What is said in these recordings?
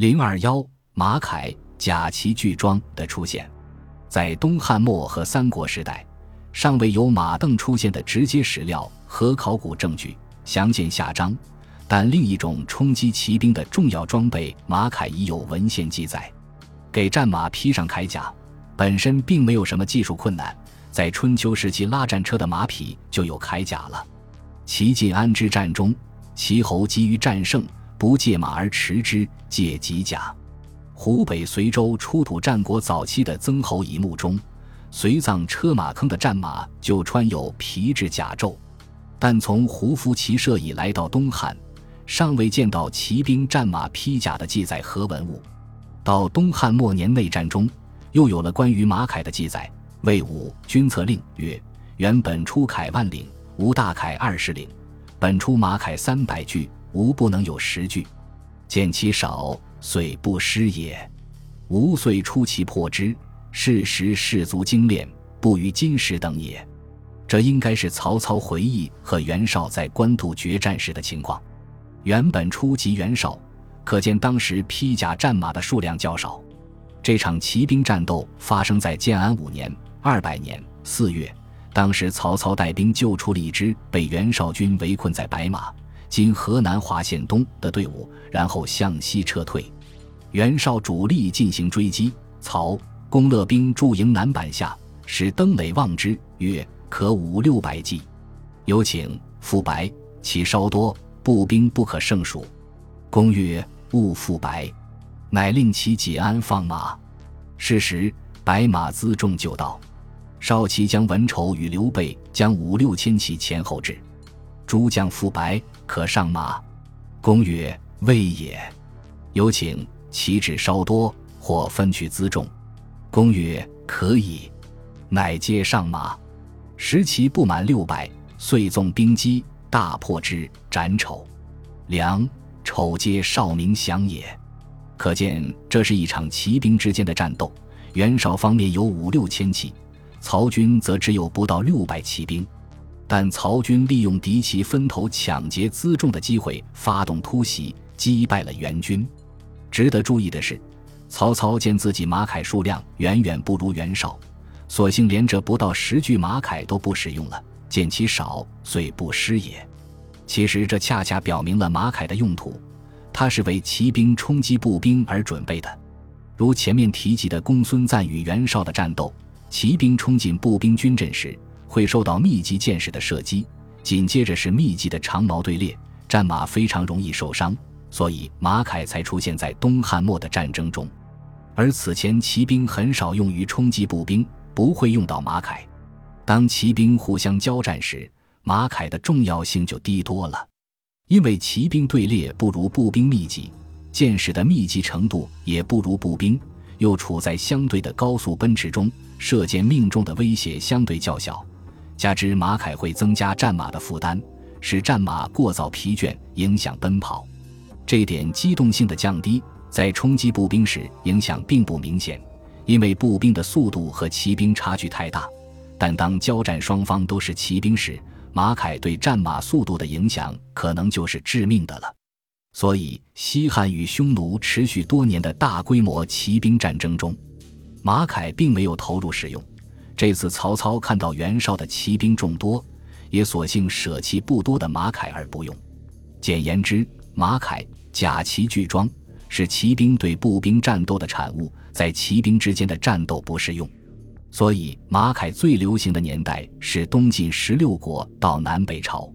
零二幺马铠甲骑巨装的出现，在东汉末和三国时代，尚未有马镫出现的直接史料和考古证据，详见下章。但另一种冲击骑兵的重要装备马铠已有文献记载。给战马披上铠甲，本身并没有什么技术困难。在春秋时期，拉战车的马匹就有铠甲了。齐晋安之战中，齐侯急于战胜，不借马而驰之，借戟甲。湖北随州出土战国早期的曾侯乙墓中，随葬车马坑的战马就穿有皮质甲胄。但从胡服骑射以来到东汉。尚未见到骑兵战马披甲的记载和文物，到东汉末年内战中，又有了关于马铠的记载。魏武军策令曰：“原本出铠万领，无大铠二十领；本出马铠三百具，无不能有十句。见其少，遂不失也。吾遂出其破之，是时士卒精练，不与今时等也。”这应该是曹操回忆和袁绍在官渡决战时的情况。原本初级袁绍，可见当时披甲战马的数量较少。这场骑兵战斗发生在建安五年（二百年）四月，当时曹操带兵救出了一支被袁绍军围困在白马（今河南华县东）的队伍，然后向西撤退。袁绍主力进行追击，曹公勒兵驻营南板下，使登垒望之，曰：“可五六百骑。”有请傅白，其稍多。步兵不可胜数，公曰：“勿复白。”乃令其解鞍放马。是时，白马辎重就到。少骑将文丑与刘备将五六千骑前后至，诸将复白，可上马。公曰：“未也。”有请骑止稍多，或分取辎重。公曰：“可以。”乃皆上马。时骑不满六百，遂纵兵击。大破之，斩丑、良、丑皆少名降也。可见这是一场骑兵之间的战斗。袁绍方面有五六千骑，曹军则只有不到六百骑兵。但曹军利用敌骑分头抢劫辎重的机会，发动突袭，击败了袁军。值得注意的是，曹操见自己马铠数量远远不如袁绍，索性连这不到十具马铠都不使用了。见其少，遂不失也。其实这恰恰表明了马铠的用途，它是为骑兵冲击步兵而准备的。如前面提及的公孙瓒与袁绍的战斗，骑兵冲进步兵军阵时，会受到密集箭矢的射击，紧接着是密集的长矛队列，战马非常容易受伤，所以马铠才出现在东汉末的战争中。而此前骑兵很少用于冲击步兵，不会用到马铠。当骑兵互相交战时，马铠的重要性就低多了，因为骑兵队列不如步兵密集，箭矢的密集程度也不如步兵，又处在相对的高速奔驰中，射箭命中的威胁相对较小。加之马铠会增加战马的负担，使战马过早疲倦，影响奔跑。这点机动性的降低，在冲击步兵时影响并不明显，因为步兵的速度和骑兵差距太大。但当交战双方都是骑兵时，马铠对战马速度的影响可能就是致命的了。所以，西汉与匈奴持续多年的大规模骑兵战争中，马铠并没有投入使用。这次曹操看到袁绍的骑兵众多，也索性舍弃不多的马铠而不用。简言之，马铠甲骑俱装是骑兵对步兵战斗的产物，在骑兵之间的战斗不适用。所以，马铠最流行的年代是东晋十六国到南北朝，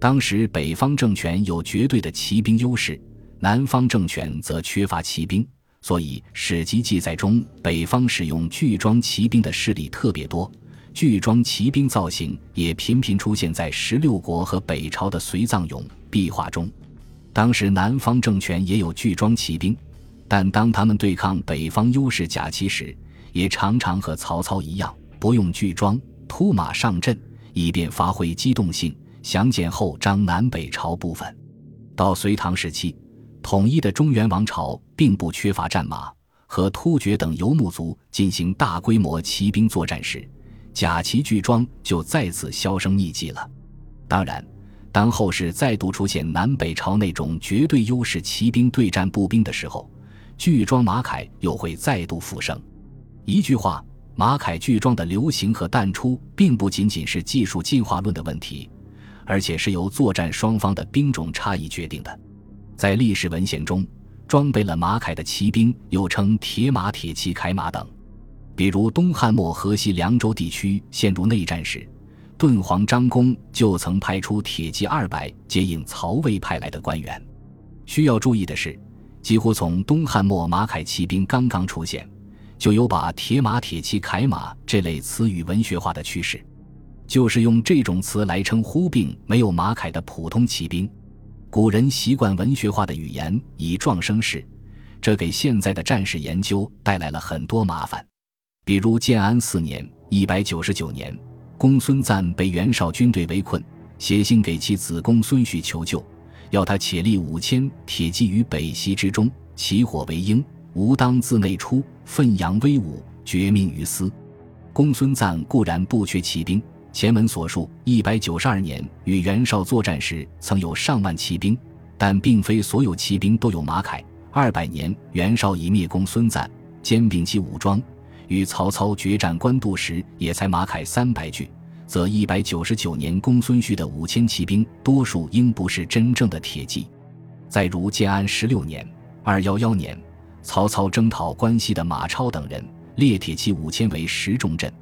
当时北方政权有绝对的骑兵优势，南方政权则缺乏骑兵，所以史籍记载中北方使用巨装骑兵的势力特别多。巨装骑兵造型也频频出现在十六国和北朝的随葬俑壁画中。当时南方政权也有巨装骑兵，但当他们对抗北方优势甲骑时，也常常和曹操一样，不用巨装，突马上阵，以便发挥机动性。详见后章南北朝部分。到隋唐时期，统一的中原王朝并不缺乏战马，和突厥等游牧族进行大规模骑兵作战时，甲骑巨装就再次销声匿迹了。当然，当后世再度出现南北朝那种绝对优势骑兵对战步兵的时候，巨装马铠又会再度复生。一句话，马铠巨装的流行和淡出，并不仅仅是技术进化论的问题，而且是由作战双方的兵种差异决定的。在历史文献中，装备了马铠的骑兵又称铁马、铁骑、铠马等。比如东汉末河西凉州地区陷入内战时，敦煌张公就曾派出铁骑二百接应曹魏派来的官员。需要注意的是，几乎从东汉末马铠骑兵刚刚出现，就有把铁马、铁骑、铠马这类词语文学化的趋势，就是用这种词来称呼并没有马铠的普通骑兵。古人习惯文学化的语言以壮声势，这给现在的战士研究带来了很多麻烦。比如建安四年（一百九十九年），公孙瓒被袁绍军队围困，写信给其子公孙旭求救，要他且立五千铁骑于北溪之中，起火为鹰，吾当自内出，奋扬威武，绝命于斯。公孙瓒固然不缺骑兵，前文所述，一百九十二年与袁绍作战时曾有上万骑兵，但并非所有骑兵都有马铠。二百年，袁绍已灭公孙瓒，兼并其武装。与曹操决战官渡时，也才马铠三百具，则一百九十九年公孙旭的五千骑兵，多数应不是真正的铁骑。再如建安十六年（二幺幺年），曹操征讨关西的马超等人，列铁骑五千为十重阵，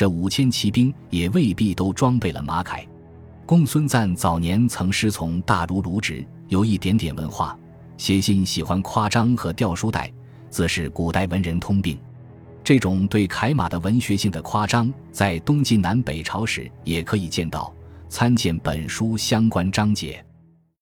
这五千骑兵也未必都装备了马铠。公孙瓒早年曾师从大儒卢植，有一点点文化，写信喜欢夸张和掉书袋，自是古代文人通病。这种对凯马的文学性的夸张，在东晋南北朝时也可以见到，参见本书相关章节。